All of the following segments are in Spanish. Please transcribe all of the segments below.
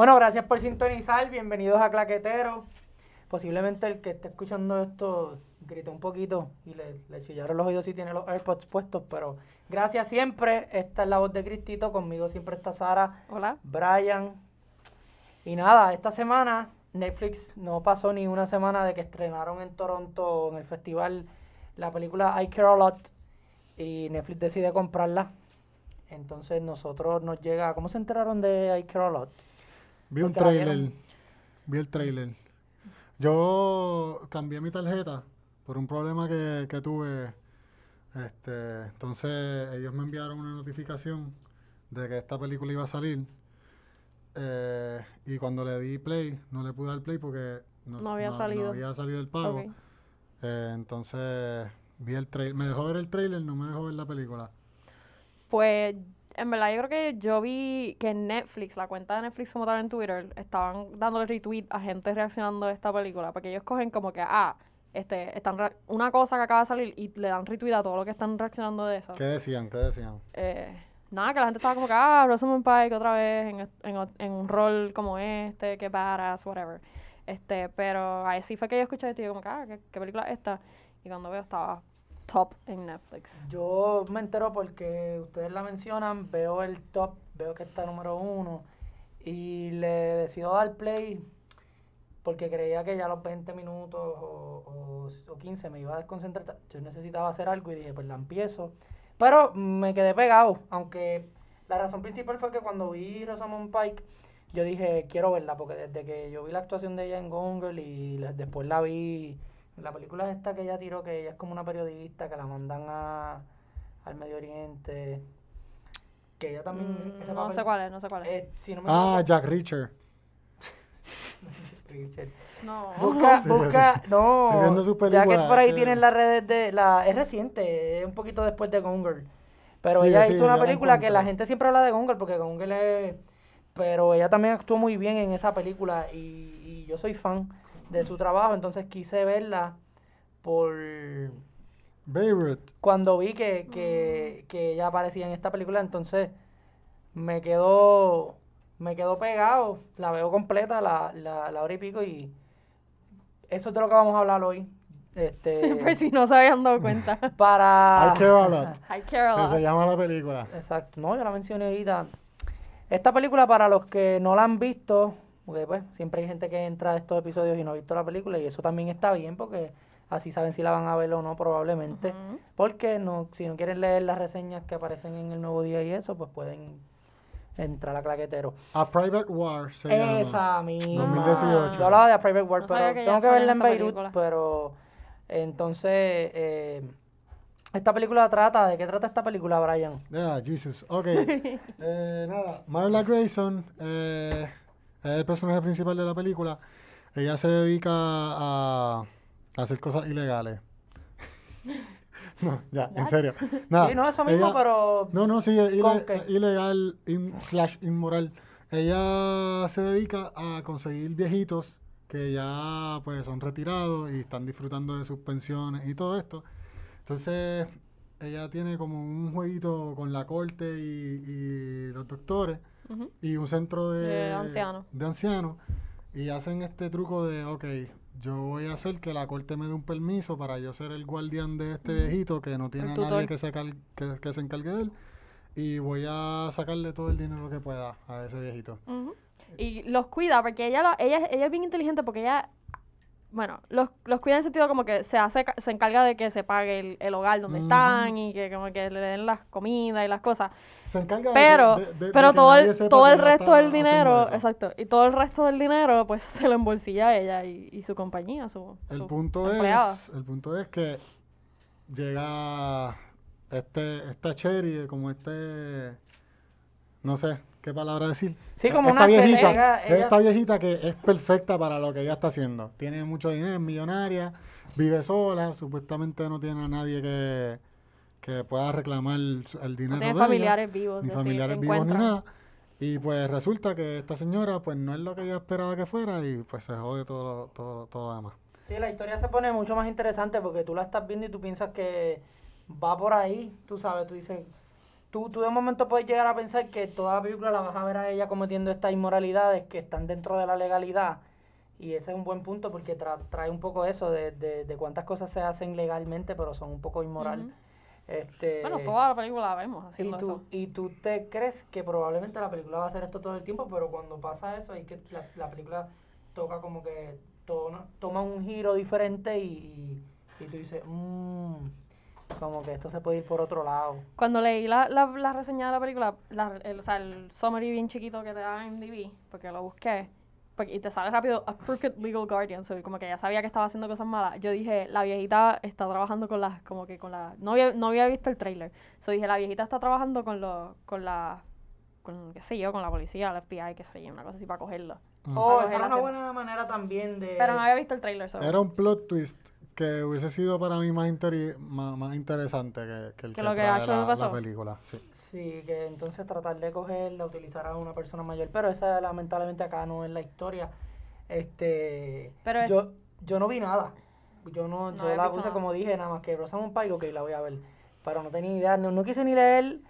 Bueno, gracias por sintonizar. Bienvenidos a Claquetero. Posiblemente el que esté escuchando esto gritó un poquito y le, le chillaron los oídos si tiene los AirPods puestos, pero gracias siempre. Esta es la voz de Cristito. Conmigo siempre está Sara, Hola. Brian. Y nada, esta semana Netflix no pasó ni una semana de que estrenaron en Toronto en el festival la película I Care a Lot y Netflix decide comprarla. Entonces nosotros nos llega, ¿cómo se enteraron de I Care a Lot? Vi un trailer. Vi el trailer. Yo cambié mi tarjeta por un problema que, que tuve. Este, entonces ellos me enviaron una notificación de que esta película iba a salir. Eh, y cuando le di play, no le pude dar play porque No había salido. había salido el pago. Eh, entonces vi el trailer. Me dejó ver el trailer, no me dejó ver la película. Pues, en verdad, yo creo que yo vi que Netflix, la cuenta de Netflix como tal en Twitter, estaban dándole retweet a gente reaccionando a esta película. Porque ellos cogen como que, ah, este, están una cosa que acaba de salir y le dan retweet a todo lo que están reaccionando de eso. ¿Qué decían? ¿Qué decían? Eh, nada, que la gente estaba como que, ah, Rosamund Pike otra vez en, en, un rol como este, que badass, whatever. Este, pero ahí sí fue que yo escuché esto y yo como que, ah, ¿qué, qué película es esta? Y cuando veo estaba top en Netflix. Yo me entero porque ustedes la mencionan, veo el top, veo que está número uno y le decido dar play porque creía que ya los 20 minutos o, o, o 15 me iba a desconcentrar. Yo necesitaba hacer algo y dije, pues la empiezo. Pero me quedé pegado, aunque la razón principal fue que cuando vi Rosamund Pike, yo dije, quiero verla, porque desde que yo vi la actuación de ella en Gone y después la vi, la película esta que ella tiró, que ella es como una periodista, que la mandan a, al Medio Oriente, que ella también... Mm, ese no papel- sé cuál es, no sé cuál es. eh, si no me Ah, Jack Reacher. Richard. no. Busca, Sí, busca, viendo no, sus ya que por ahí tienen las redes de, la, es reciente, es un poquito después de Gone Girl. Pero Sí, ella sí, hizo una película que la gente siempre habla de Gone Girl, porque Gone Girl es, pero ella también actuó muy bien en esa película y, y yo soy fan de su trabajo, entonces quise verla por Beirut. cuando vi que, que, que ella aparecía en esta película, entonces me quedó, me quedó pegado, la veo completa, la, la, la hora y pico, y eso es de lo que vamos a hablar hoy. Este, Por si no se habían dado cuenta. para... I Care a Lot. I care a Que se lot. llama la película. Exacto, no, yo la mencioné ahorita. Esta película, para los que no la han visto, porque pues siempre hay gente que entra a estos episodios y no ha visto la película, y eso también está bien, porque así saben si la van a ver o no, probablemente. Porque no, si no quieren leer las reseñas que aparecen en el nuevo día y eso, pues pueden entrar a claquetero. A Private War se llama. Esa misma. 2018. Yo hablaba de A Private War, No pero que tengo que verla en Beirut, película. pero entonces eh, esta película trata, ¿de qué trata esta película, Brian? Yeah, Jesus. Ok. Eh, nada, Marla Grayson eh, es el personaje principal de la película. Ella se dedica a, a hacer cosas ilegales. no, ya, en serio. Nada, sí, no, eso mismo, ella- pero No, no, sí, es ilegal in- slash inmoral. Ella se dedica a conseguir viejitos que ya pues son retirados y están disfrutando de sus pensiones y todo esto. Entonces, ella tiene como un jueguito con la corte y, y los doctores Y un centro de, De ancianos. de ancianos y hacen este truco de, ok, yo voy a hacer que la corte me dé un permiso para yo ser el guardián de este viejito que no tiene a nadie que se, cal- que, que se encargue de él y voy a sacarle todo el dinero que pueda a ese viejito. Y los cuida, porque ella, lo- ella, ella es bien inteligente, porque ella, bueno, los, los cuida en el sentido como que se hace, se encarga de que se pague el, el hogar donde están y que como que le den las comidas y las cosas. Se encarga de- Pero, de, de- de pero que todo el, todo el resto del dinero, exacto, y todo el resto del dinero pues se lo embolsilla ella y, y su compañía, su, El su punto empleada. es, el punto es que llega este, esta Cherry, como este, no sé qué palabra decir. Sí, como esta una viejita, ella- ella- esta viejita que es perfecta para lo que ella está haciendo. Tiene mucho dinero, es millonaria, vive sola, supuestamente no tiene a nadie que, que pueda reclamar el, el dinero no tiene de ella, familiares vivos, ni sí, familiares vivos ni nada. Y pues resulta que esta señora pues no es lo que ella esperaba que fuera y pues se jode todo, lo- todo, todo lo demás. Sí, la historia se pone mucho más interesante porque tú la estás viendo y tú piensas que va por ahí, tú sabes, tú dices, tú, tú de momento puedes llegar a pensar que toda la película la vas a ver a ella cometiendo estas inmoralidades que están dentro de la legalidad. Y ese es un buen punto porque tra- trae un poco eso de, de, de cuántas cosas se hacen legalmente, pero son un poco inmoral. Este, Bueno, toda la película la vemos y tú, eso. y tú te crees que probablemente la película va a hacer esto todo el tiempo, pero cuando pasa eso, es que la, la película toca como que to- toma un giro diferente y, y, y tú dices, mmm, como que esto se puede ir por otro lado. Cuando leí la, la, la reseña de la película, la- el, o sea, el summary bien chiquito que te da en DB, porque lo busqué, porque- y te sale rápido A Crooked Legal Guardian, so, como que ya sabía que estaba haciendo cosas malas. Yo dije, la viejita está trabajando con las, como que con la, no había, no había visto el trailer, so dije, la viejita está trabajando con los, con la, con, qué sé yo, con la policía, el FBI, qué sé yo, una cosa así para cogerlo. Oh, esa era una buena manera también de... Pero no había visto el trailer, so. Era un plot twist que hubiese sido para mí más, interi- más, más interesante que, que el Que que, lo que trae actually la, pasó. la película. Sí. Sí, que entonces tratar de cogerla, utilizar a una persona mayor, pero esa lamentablemente acá no es la historia. Este, Pero es- yo, yo no vi nada. Yo no, No yo la puse como dije, nada más que Rosamund Pike, ok, la voy a ver. Pero no tenía idea, no, no quise ni leer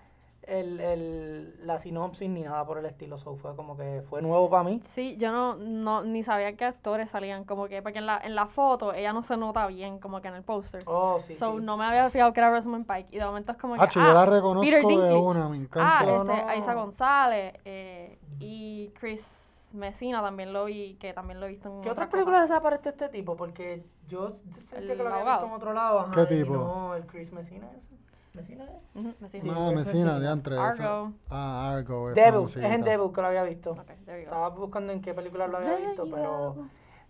el, el, la sinopsis ni nada por el estilo. So fue como que fue nuevo para mí. Sí, yo no, no ni sabía qué actores salían, como que, porque en la, en la foto ella no se nota bien, como que en el póster. Oh, sí, so, sí. no me había fijado que era Rosamund Pike. Y de momento es como que. Hacho, yo la reconozco Peter de una, me Ah, encanta. Yo este, no- Aiza González eh, y Chris Messina también lo vi, que también lo he visto en ¿Qué otras otras películas desaparece este tipo? Porque yo sentía El que lo había abogado. visto en otro lado. Ajá, ¿Qué tipo? No, el Chris Messina ese. Sí. Ah, es Messina, Messina. de esa- Argo. Ah, Argo. es Devil, es en Devil que lo había visto. Ok, there you go. Estaba buscando en qué película lo había visto, There pero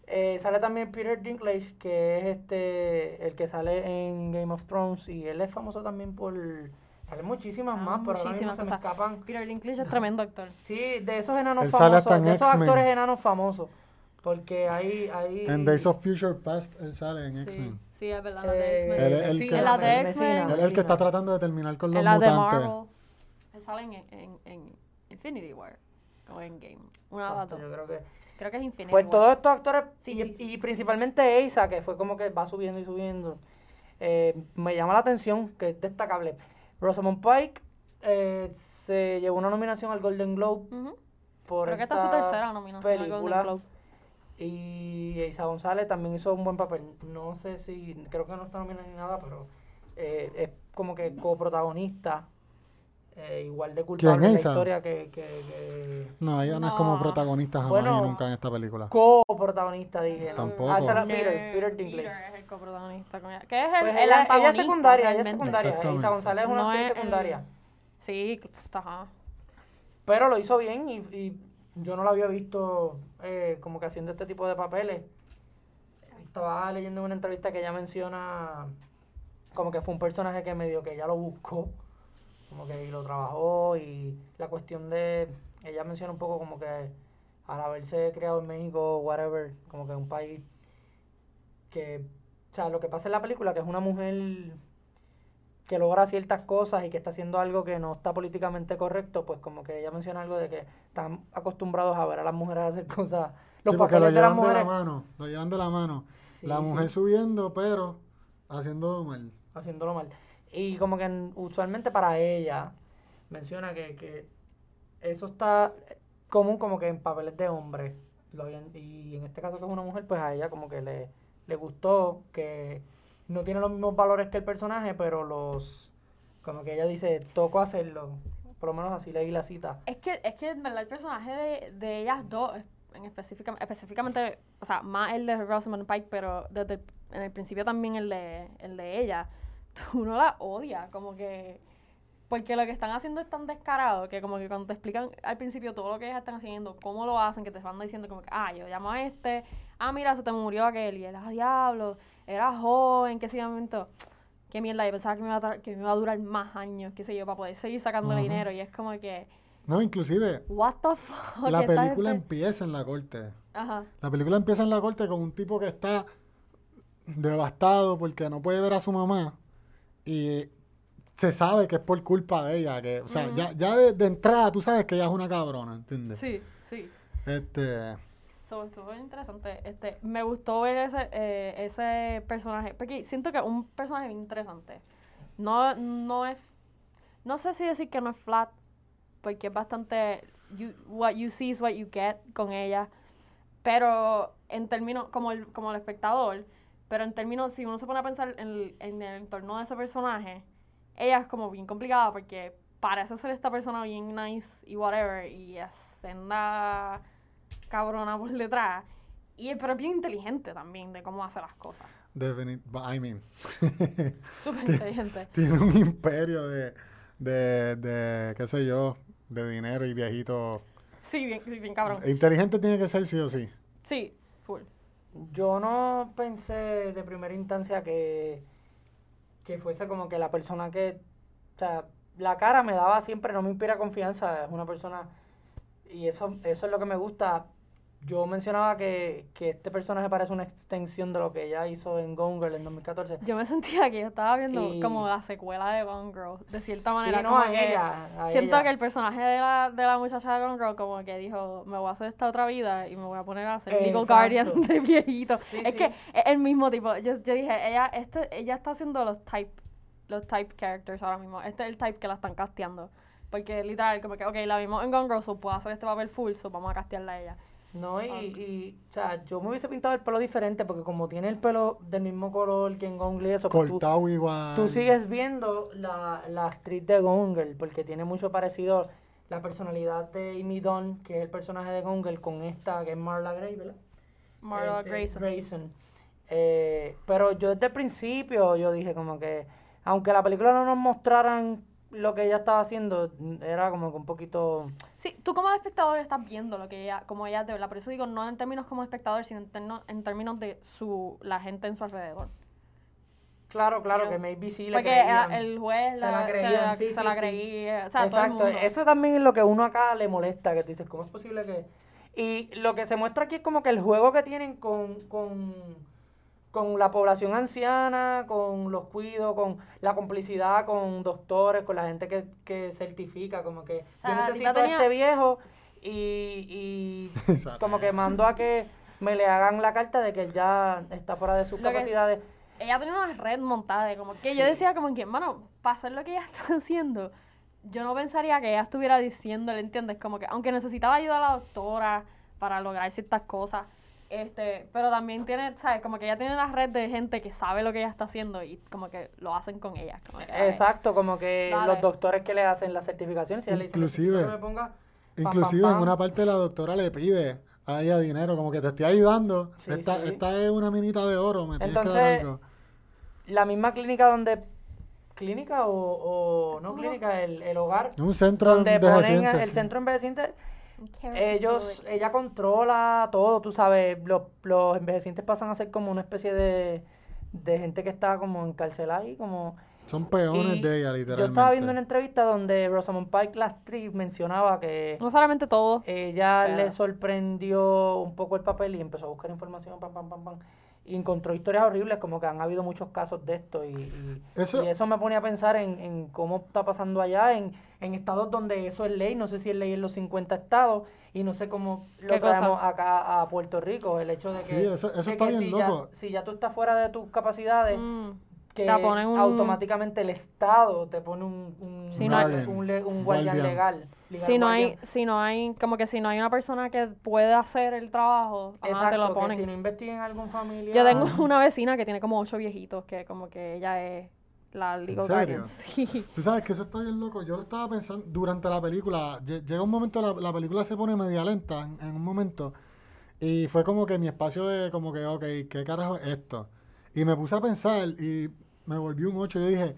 eh, sale también Peter Dinklage, que es este el que sale en Game of Thrones y él es famoso también por salen muchísimas Ah, más, pero ahora mismo muchísimas se me escapan. Peter Dinklage es tremendo actor. Sí, de esos enanos Él famosos, de esos actores enanos famosos, porque ahí ahí En Days of Future Past, él sale en Sí, X-Men. Sí, es verdad, la eh, de X-Men. Él es el que- la de X-Men. Él es el que está tratando de terminar con los En la de mutantes. Marvel. Él sale en, en, en Infinity War. O en Game. Una de las Exacto, dos. yo creo que Creo que es Infinity Pues War. todos estos actores, Sí, y, sí, sí. y principalmente Asa, que fue como que va subiendo y subiendo, eh, me llama la atención, que es destacable. Rosamund Pike eh, se llevó una nominación al Golden Globe Ujú. por Creo que esta esta es su tercera nominación al Golden película. Globe. Y Isa González también hizo un buen papel. No sé si, creo que no está nominada ni nada, pero eh, es como que coprotagonista, eh, igual de culpable en la historia que, que, que No, ella no, es como protagonista jamás Bueno, y nunca en esa película. coprotagonista, dije. ¿no? Tampoco. Ah, Peter, Peter Dinklage. Peter es el coprotagonista con ella. Que es el, Pues el ella, ella es secundaria, ella es secundaria. Isa González es una No actriz es el- secundaria. Sí, ajá. Pero lo hizo bien y, y yo no la había visto eh, como que haciendo este tipo de papeles. Estaba leyendo en una entrevista que ella menciona como que fue un personaje que medio que ella lo buscó, como que y lo trabajó y la cuestión de, ella menciona un poco como que al haberse criado en México, whatever, como que un país que, o sea, lo que pasa en la película, que es una mujer que logra ciertas cosas y que está haciendo algo que no está políticamente correcto, pues como que ella menciona algo de que están acostumbrados a ver a las mujeres hacer cosas, los Sí, porque lo papeles de las llevan de la mujeres. mano. Lo llevan de la mano. Sí, la sí, mujer subiendo, pero haciéndolo mal. haciéndolo mal. Y como que en- usualmente para ella menciona que, que eso está común como que en papeles de hombre. Y en este caso que es una mujer, pues a ella como que le, le gustó que no tiene los mismos valores que el personaje, pero los como que ella dice, toco hacerlo. Por lo menos así leí la cita. Es que, es que en verdad el personaje de, de ellas dos, en específica, específicamente, o sea, más el de Rosamund Pike, pero desde el, en el principio también el de, el de ella, tú no la odias, como que... Porque lo que están haciendo es tan descarado que como que cuando te explican al principio todo lo que ellas están haciendo, cómo lo hacen, que te van diciendo como que, ah, yo llamo a este, ah, mira, se te murió aquel, y él, ah, diablo, era joven, qué sé yo, qué mierda, yo pensaba que me, iba a que me iba a durar más años, qué sé yo, para poder seguir sacándole Ajá. dinero, y es como que, No, inclusive, what the fuck, la película gente- empieza en la corte. Ajá, La película empieza en la corte con un tipo que está devastado porque no puede ver a su mamá y se sabe que es por culpa de ella, que, o sea, ya, ya de, de entrada tú sabes que ella es una cabrona, ¿entiendes? sí, sí. Este, So, estuvo interesante. Este, me gustó ver ese, eh, ese personaje. Porque siento que es un personaje bien interesante. No, no es. no sé si decir que no es flat, porque es bastante, you- what you see is what you get con ella, pero en términos, como el, como el espectador, pero en términos, si uno se pone a pensar en el, en el entorno de ese personaje, ella es como bien complicada porque parece ser esta persona bien nice y whatever, y es senda cabrona por detrás, y pero es bien inteligente también de cómo hace las cosas. Definit- I mean, Súper inteligente. tiene un imperio de, de, de, qué sé yo, de dinero y viejitos. Sí, bien, sí, bien cabrón. Inteligente tiene que ser sí o sí. Sí, full. Yo no pensé de primera instancia que, que fuese como que la persona que, o sea, la cara me daba siempre, no me inspira confianza, es una persona, y eso, eso es lo que me gusta. Yo mencionaba que, que este personaje parece una extensión de lo que ella hizo en Gone Girl en 2014. Yo me sentía que yo estaba viendo Y- como la secuela de Gone Girl, de cierta Sí, manera. no, como a que ella, a siento ella. que el personaje de la, de la muchacha de Gone Girl como que dijo, me voy a hacer esta otra vida y me voy a poner a hacer Legal. Guardian de viejito. Sí, es sí. que es el mismo tipo. Yo, yo dije, ella, este, ella está haciendo los type, los type characters ahora mismo. Este es el type que la están casteando. Porque literal, como que, ok, la vimos en Gone Girl, so puedo hacer este papel full, so vamos a castearla a ella. No, y, y, o sea, yo me hubiese pintado el pelo diferente porque como tiene el pelo del mismo color que en y eso, pues tú- Cortado igual. Tú sigues viendo la, la actriz de Gone Girl, porque tiene mucho parecido la personalidad de Amy Dunn, que es el personaje de Gone Girl, con esta que es Marla Gray, ¿verdad? Marla Este, Grayson. Grayson. Eh, pero yo desde el principio yo dije como que, aunque la película no nos mostraran lo que ella estaba haciendo, era como que un poquito... Sí, tú como espectador estás viendo lo que ella, como ella de verdad. Por eso digo, no en términos como espectador, sino en, terno- en términos de su, la gente en su alrededor. Claro, claro, que maybe sí le Porque creían. ah, el juez Se la, la se la- sí, se sí, la sí. creía. O sea, todo el Exacto, mundo. eso también es lo que uno acá le molesta, que tú dices, ¿cómo es posible que...? Y lo que se muestra aquí es como que el juego que tienen con, con, con la población anciana, con los cuidos, con la complicidad con doctores, con la gente que, que certifica, como que O sea, yo necesito a este viejo y, y como que mando a que me le hagan la carta de que él ya está fuera de sus Lo que- capacidades. Ella tenía una red montada de como que Sí. yo decía como que, mano, para hacer lo que ella está haciendo, yo no pensaría que ella estuviera diciéndole, ¿entiendes? Como que, aunque necesitaba ayuda a la doctora para lograr ciertas cosas, este, pero también tiene, ¿sabes? Como que ella tiene una red de gente que sabe lo que ella está haciendo y como que lo hacen con ella. como que, "Ay". Exacto, como que Dale. los doctores que le hacen la certificación, si ella le dice, Inclusive- "Necesito que me ponga pam, Inclusive pam, en pam". una parte la doctora le pide a ella dinero, como que te estoy ayudando. Sí, esta, sí. esta es una minita de oro, me Entonces, la misma clínica donde clínica o, o no clínica el, el hogar Es un centro donde de ponen el sí. centro envejeciente ellos ella controla todo tú sabes los, los envejecientes pasan a ser como una especie de, de gente que está como encarcelada y como Son peones y de ella, literalmente. yo estaba viendo una entrevista donde Rosamund Pike la actriz mencionaba que No solamente todo. ella Pero- le sorprendió un poco el papel y empezó a buscar información, pam, pam, pam, pam. Y encontró historias horribles, como que han habido muchos casos de esto. Y, y- Eso- y eso me pone a pensar en, en cómo está pasando allá, en, en estados donde eso es ley. No sé si es ley en los 50 estados y no sé cómo lo traemos acá a Puerto Rico. El hecho de que, Sí, eso- eso de está que bien si, loco. Ya, si ya tú estás fuera de tus capacidades, Mm. que Te ponen un- automáticamente el Estado te pone un, un, Sí, no un, un guardián Guardián. legal. Si no hay, si no hay, como que si no hay una persona que pueda hacer el trabajo, ajá, te Exacto, lo que ponen. si no investiguen algún familiar. Yo tengo una vecina que tiene como ocho viejitos, que como que ella es la legal serio? guardian. Sí. Tú sabes que eso está bien loco. Yo lo estaba pensando durante la película. lle- Llega un momento, la, la película se pone media lenta en, en un momento. Y fue como que mi espacio de, como que, ok, ¿qué carajo es esto? Y me puse a pensar y me volví un 8. Yo dije,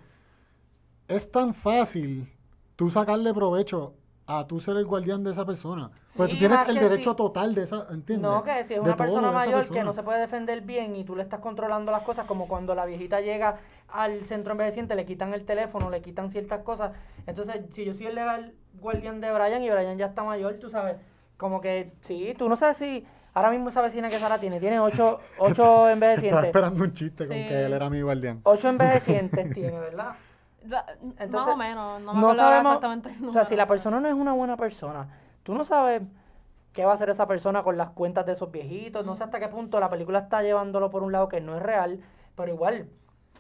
es tan fácil tú sacarle provecho a tú ser el guardián de esa persona. Pues Sí, tú tienes el derecho total de esa, ¿entiendes? No, que si es De una persona mayor que no se puede defender bien y tú le estás controlando las cosas, como cuando la viejita llega al centro envejeciente, le quitan el teléfono, le quitan ciertas cosas. Entonces, si yo soy el legal guardián de Brian y Brian ya está mayor, tú sabes, como que sí, tú no sabes si ahora mismo esa vecina que Sara tiene, tiene ocho, ocho Estaba envejecientes. esperando un chiste con Sí. que él era mi guardián. Ocho envejecientes tiene, ¿verdad? Más o menos, no me no sabemos, exactamente el o sea, si la persona no es una buena persona, tú no sabes qué va a hacer esa persona con las cuentas de esos viejitos, no sé hasta qué punto la película está llevándolo por un lado que no es real, pero igual,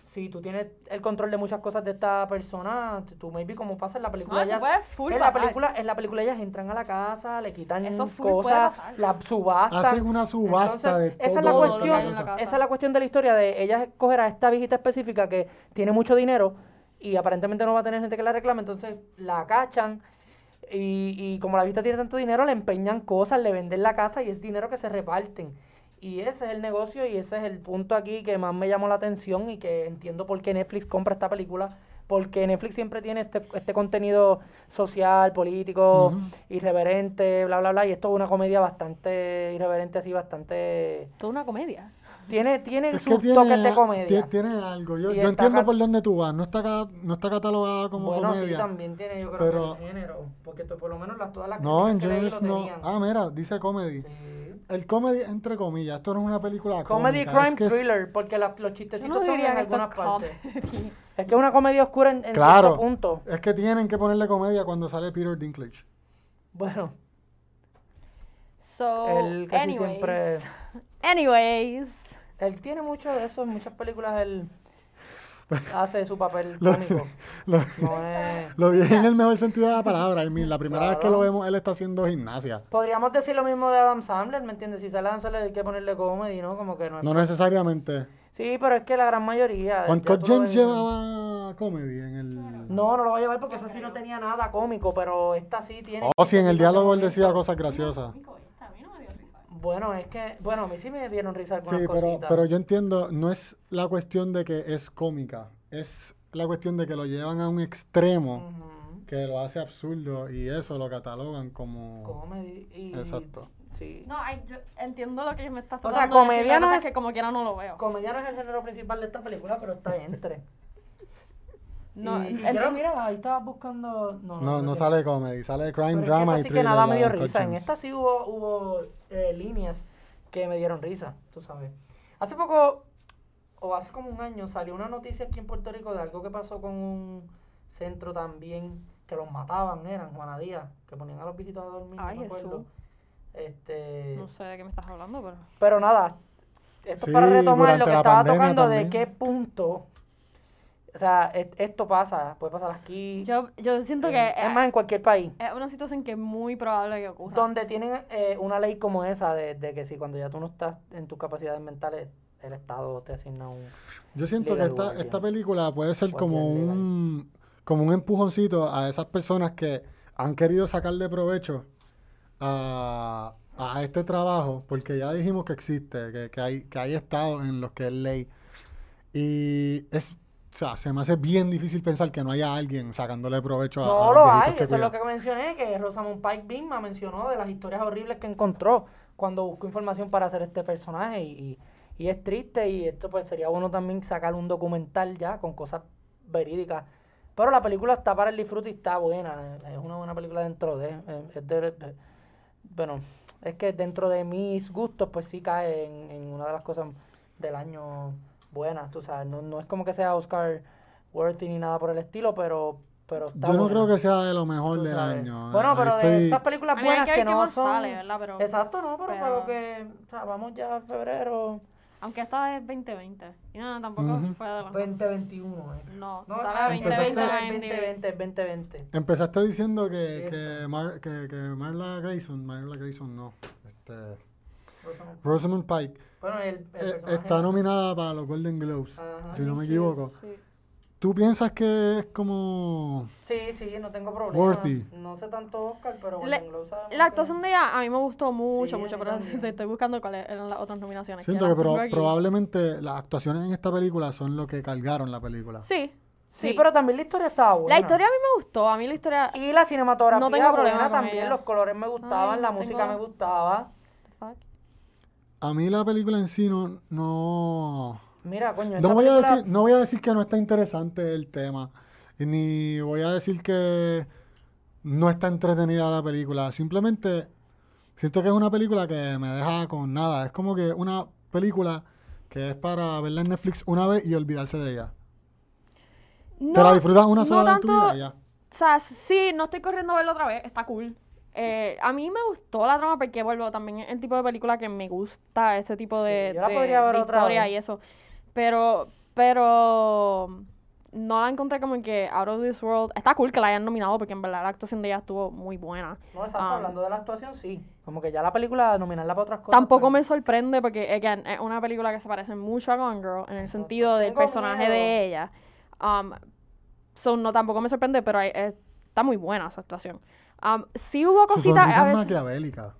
si tú tienes el control de muchas cosas de esta persona, tú maybe como pasa en la película, No, eso ellas- puede full en la película, en la película ellas entran a la casa, le quitan Eso cosas, la subasta. Hacen una subasta de esa es la cuestión, la esa es la cuestión de la historia de ella escoger a esta viejita específica que tiene mucho dinero y aparentemente no va a tener gente que la reclame, entonces la cachan y, y como la viejita tiene tanto dinero, le empeñan cosas, le venden la casa y es dinero que se reparten. Y ese es el negocio y ese es el punto aquí que más me llamó la atención y que entiendo por qué Netflix compra esta película. Porque Netflix siempre tiene este, este contenido social, político, irreverente, bla, bla, bla. Y esto es una comedia bastante irreverente, así, bastante... Toda una comedia. Tiene, tiene sus tiene, toques de comedia. tiene algo. Yo, entiendo por dónde tú vas. No está, no está catalogada como bueno, sí, comedia. también tiene, yo creo pero- que el género. Porque tú- por lo menos las, todas las no, en que leí Jones lo no. tenían. Ah, mira, dice comedy. Sí. El comedy, entre comillas, esto no es una película Comedy cómica, es crime es- thriller, porque la- los chistecitos no son diría en algunas partes. Es que es una comedia oscura en, en Claro. cierto punto. Es que tienen que ponerle comedia cuando sale Peter Dinklage. Bueno, So, él casi anyways. siempre... Anyways. Él tiene mucho de eso, en muchas películas él hace su papel Lo- cómico. Lo, No es... lo vi en el mejor sentido de la palabra. La primera vez que lo vemos, él está haciendo gimnasia. Podríamos decir lo mismo de Adam Sandler, ¿me entiendes? Si sale Adam Sandler hay que ponerle comedy, ¿no? Como que no es... No necesariamente. Sí, pero es que la gran mayoría... lo James ves- llevaba comedy en el... No, no lo va a llevar porque esa sí no tenía nada cómico, pero esta sí tiene... Oh, si en el diálogo él de decía cosas graciosas. A mí no me dio risa. Bueno, es que... Bueno, a mí sí me dieron risa algunas Sí, pero, cositas. pero yo entiendo, no es la cuestión de que es cómica, es la cuestión de que lo llevan a un extremo que lo hace absurdo y eso lo catalogan como... Comedy y... Exacto. Sí. No, ay, yo entiendo lo que me estás O sea, tratando de decir, comedia no es- que como quiera no lo veo. Comedia no es el género principal de esta película, pero está entre. No, y, y ent- yo, mira, ahí estabas buscando... No, No, no sale comedy, sale crime, Pero es que drama esa y sí que nada me dio risa. En esta sí hubo, hubo eh, líneas que me dieron risa, tú sabes. Hace poco, o hace como un año, salió una noticia aquí en Puerto Rico de algo que pasó con un centro también, que los mataban, eran Juana Díaz, que ponían a los viejitos a dormir, no Ay, me acuerdo. Jesús. Este, No sé de qué me estás hablando, pero... pero nada, esto Sí, para retomar lo que estaba tocando de qué punto, o sea, et- esto pasa, puede pasar aquí, Yo, yo siento en- que es más en cualquier país. es una situación que es muy probable que ocurra. Donde tienen eh, una ley como esa de, de que si cuando ya tú no estás en tus capacidades mentales, el Estado te asigna un... Yo siento que esta, esta película puede ser como un, como un empujoncito a esas personas que han querido sacarle provecho a, a este trabajo, porque ya dijimos que existe, que, que hay, que hay estados en los que es ley. Y es, o sea, se me hace bien difícil pensar que no haya alguien sacándole provecho a, a No los lo hay, eso es lo que mencioné, que Rosamund Pike misma mencionó de las historias horribles que encontró cuando buscó información para hacer este personaje y, y, y es triste y esto pues sería bueno también sacar un documental ya con cosas verídicas. Pero la película está para el disfrute y está buena, es una buena película dentro de... eh, es de- bueno, es que dentro de mis gustos pues sí cae en, en una de las cosas del año buenas, tú sabes, no, no es como que sea Oscar worthy ni nada por el estilo, pero... pero está Yo no buena. creo que sea de lo mejor Tú del sabes. año. Bueno, Ahí pero de estoy- esas películas buenas que que, no son... sale, ¿verdad? Pero- Exacto, no, pero, pero- para que... O sea, vamos ya a febrero... Aunque esta es 2020. Y nada, tampoco Ujú. fue de la 2021, eh. No, No, sale ah, 2020 empezaste- en 2020, 2020. Empezaste diciendo que, Sí, que, Mar- que, que Marla Grayson, Marla Grayson no, este, Rosamund. Rosamund Pike, Bueno, el, el eh, está nominada para los Golden Globes, Ajá. si no me equivoco. sí. ¿Tú piensas que es como... Sí, sí, no tengo problema. Worthy. No sé tanto Oscar, pero Golden Globe sabemos La que- actuación de ella a mí me gustó mucho, Sí, mucho, pero también. te estoy buscando cuáles eran las otras nominaciones. Siento que pro- aquí. probablemente las actuaciones en esta película son lo que cargaron la película. Sí, Sí, sí. pero también la historia estaba buena. La historia a mí me gustó, a mí la historia... Y la cinematografía No tengo problema buena también, ella. los colores me gustaban, Ay, la no música tengo- me gustaba. A mí la película en sí no... No, Mira, coño, no, voy, a decir, no voy a decir que no está interesante el tema, ni voy a decir que no está entretenida la película. Simplemente siento que es una película que me deja con nada. Es como que una película que es para verla en Netflix una vez y olvidarse de ella. No, Te la disfrutas una no sola vez en tu vida y ya. O sea, sí, no estoy corriendo a verlo otra vez, está cool. Eh, a mí me gustó la trama porque vuelvo también el tipo de película que me gusta, ese tipo Sí, de, yo la de- podría ver de otra historia vez. y eso. Pero Pero no la encontré como que out of this world. Está cool que la hayan nominado porque en verdad la actuación de ella estuvo muy buena. No, exacto, Um, hablando de la actuación, sí. Como que ya la película, nominarla para otras cosas. Tampoco pues, me sorprende porque, again, es una película que se parece mucho a Gone Girl en el sentido del Tengo personaje miedo. de ella. Um, so, no, tampoco me sorprende, pero hay- está muy buena su actuación. Um, sí hubo Su cositas sonrisa a es veces. maquiavélica.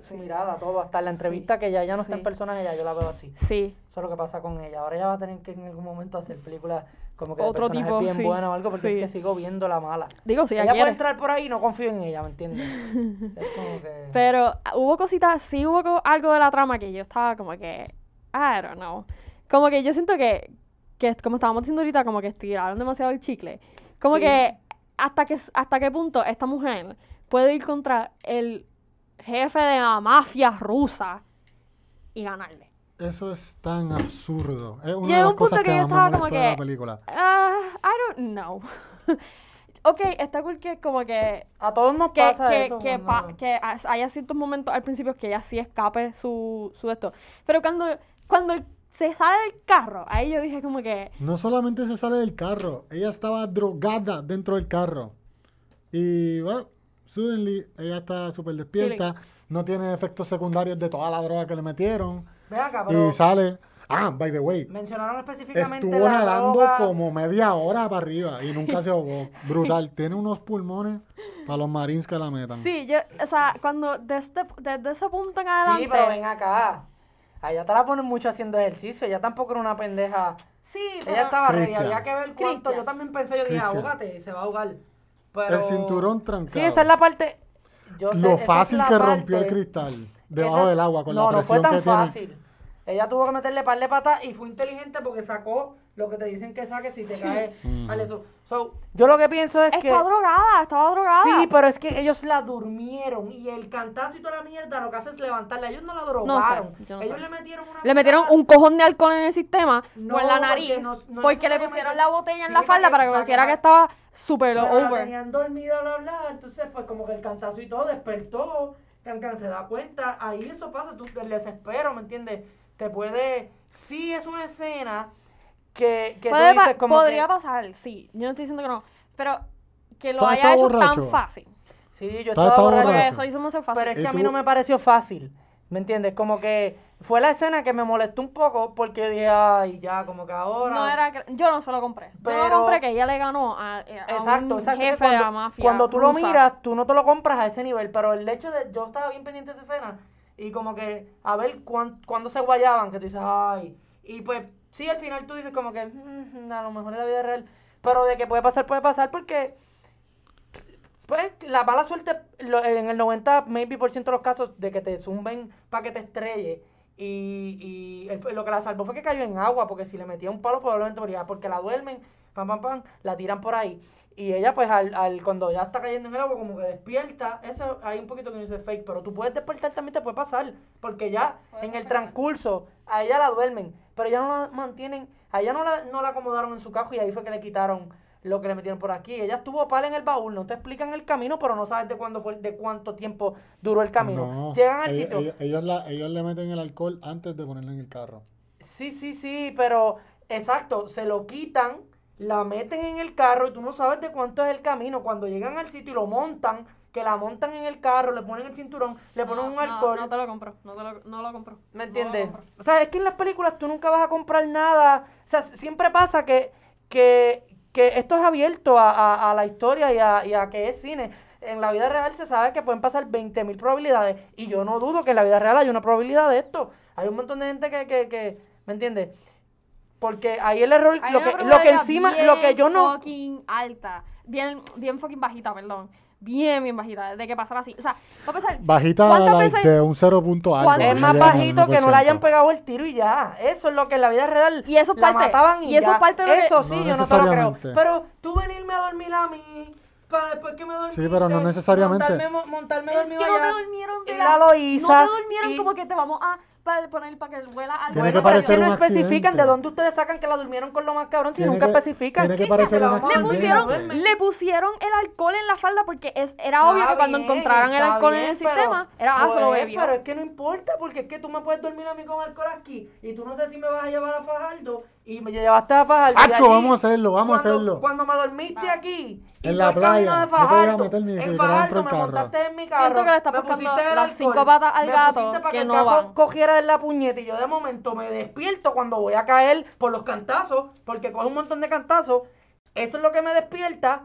Su mirada, todo, hasta en la entrevista que ya, ya no está en sí. personaje, ya yo la veo así. Sí, Eso es lo que pasa con ella. Ahora ella va a tener que en algún momento hacer películas como que de Otro personajes tipo, bien sí, buenas o algo, porque sí. es que sigo viendo la mala. digo, sí, ella ella puede entrar por ahí y no confío en ella, ¿me entiendes? es como que... Pero ah, hubo cositas, sí hubo algo de la trama que yo estaba como que, I don't know. Como que yo siento que, que como estábamos diciendo ahorita, como que estiraron demasiado el chicle. Como Sí. que hasta que hasta qué punto esta mujer puede ir contra el jefe de la mafia rusa y ganarle. Eso es tan absurdo. Es una Llegó de las un punto cosas que que, yo estaba como la que- película. Ah, I don't know. ok, está cool que como que A todos nos que, pasa que, eso. que, pa- que ha- haya ciertos momentos al principio que ella sí escape su, su esto. Pero cuando, cuando él se sale del carro, ahí yo dije como que, No solamente se sale del carro, ella estaba drogada dentro del carro. Y bueno, suddenly ella está súper despierta, no tiene efectos secundarios de toda la droga que le metieron. Ven acá, pero Y sale. Ah, by the way, mencionaron específicamente estuvo la nadando droga. como media hora para arriba y nunca se ahogó. Brutal. Tiene unos pulmones para los marines que la metan. sí, yo, o sea, cuando desde, desde ese punto en adelante... Sí, pero ven acá. Allá te la ponen mucho haciendo ejercicio. Ella tampoco era una pendeja. Sí, pero... Ella estaba ready. Había que ver cuánto. Cristian. Yo también pensé, yo dije, ahógate, se va a ahogar. Pero... El cinturón trancado. Sí, esa es la parte. Yo sé, Lo es fácil que rompió el cristal debajo del agua con no, la no fue presión tan que tiene. fácil. Ella tuvo que meterle par de patas y fue inteligente porque sacó lo que te dicen que saque si te cae Mm. al eso. So, yo lo que pienso es que. Está drogada, estaba drogada. Sí, pero es que ellos la durmieron y el cantazo y toda la mierda lo que hace es levantarla. Ellos no la drogaron. no ellos sé. le metieron una. Le metieron un cojón de alcohol en el sistema No, por la porque nariz. no- no porque le pusieron la botella en Sí, la falda para que- pareciera que- que estaba super Pero la over. tenían dormida, bla, bla. Entonces, pues, como que el cantazo y todo despertó. Can Can se da cuenta. Ahí eso pasa. Tú, el desespero, ¿me entiendes? Te puede. Sí, es una escena que, que tú dices como. podría que, pasar, sí. Yo no estoy diciendo que no. Pero que lo ¿Tú has haya estado hecho borracho? tan fácil. Sí, yo ¿Tú has estaba borracho. Porque borracho? eso hizo más fácil. Pero es ¿Y que a mí tú? no me pareció fácil. ¿Me entiendes? Como que fue la escena que me molestó un poco porque yo dije, ay, ya, como que ahora. no era que- yo no se lo compré. yo Pero- no compré que ella le ganó a, a Exacto, un exacto. que jefe cuando, de la mafia. cuando tú lo rusa. miras, tú no te lo compras a ese nivel, pero el hecho de yo estaba bien pendiente de esa escena y como que a ver cuán- cuándo se guayaban, que tú dices, ay, y pues sí, al final tú dices como que "Mm, a lo mejor en la vida real, pero de que puede pasar, puede pasar porque pues la mala suerte lo- en el 90 maybe por ciento de los casos de que te zumben para que te estrelle y, y lo que la salvó fue que cayó en agua porque si le metía un palo probablemente moría porque la duermen pam pam pam la tiran por ahí y ella pues al, al cuando ya está cayendo en el agua como que despierta eso hay un poquito que dice fake pero tú puedes despertar también te puede pasar porque ya en el transcurso a ella la duermen pero ya no la mantienen a ella no la, no la acomodaron en su cajo y ahí fue que le quitaron lo que le metieron por aquí. Ella estuvo pala en el baúl, no te explican el camino, pero no sabes de cuándo fue, de cuánto tiempo duró el camino. No, Llegan al ellos, sitio. Ellos, ellos la- ellos le meten el alcohol antes de ponerlo en el carro. Sí, sí, sí, pero exacto, se lo quitan, la meten en el carro y tú no sabes de cuánto es el camino. Cuando llegan al sitio y lo montan, que la montan en el carro, le ponen el cinturón, le ponen No, un no, alcohol. No, te lo compro. No, te lo, no lo compro. ¿Me No entiendes? compro. o sea, es que en las películas tú nunca vas a comprar nada. O sea, siempre pasa que, que, que esto es abierto a, a- a la historia y a, y a que es cine. En la vida real se sabe que pueden pasar 20.000 probabilidades. Y yo no dudo que en la vida real hay una probabilidad de esto. Hay un montón de gente que, que, que ¿me entiendes? Porque ahí el error, Hay lo una que, lo que probabilidad encima, bien lo que yo no... fucking alta. Bien, bien fucking bajita, perdón. Bien, bien bajita. De que pasara así. O sea, va a pasar. Bajita ¿Cuántas like, veces- de un 0 punto algo. ¿Cuántas- Es más al bajito que no le hayan 1%. pegado el tiro y ya. Eso es lo que en la vida real Y eso es la parte- mataban y, y eso ya. es parte de lo que- Eso sí, No yo no te lo creo. necesariamente. Pero tú venirme a dormir a mí, para después que me dormiste, Sí, pero no necesariamente. Montarme, mo- montarme Es que dormido no te allá. durmieron de y la- la Loíza, No te durmieron y- como que te vamos a pa- poner para que vuela algo. Tiene que Bueno, pero es que parecer no un especifican accidente. de dónde ustedes sacan que la durmieron con lo más cabrón si Tiene nunca que- especifican. tiene que parecer se la un Le accidente. pusieron, le pusieron el alcohol en la falda porque es, era Está obvio que cuando bien, encontraran el está alcohol en bien, el pero- sistema, era, ah, se lo pues, bebió. Pero es que no importa, porque es que tú me puedes dormir a mí con alcohol aquí y tú no sé si me vas a llevar a Fajardo y me llevaste a Fajardo. Hacho, vamos a hacerlo, vamos a cuando- hacerlo. Cuando me dormiste aquí, y En la el camino playa, de yo te voy a Fajardo, meter mi en Fajardo me montaste en mi carro. Siento que le estás me pusiste el las alcohol, cinco patas al me gato pusiste para que el no van. cogiera en la puñeta y yo de momento me despierto cuando voy a caer por los cantazos, porque coge un montón de cantazos. Eso es lo que me despierta.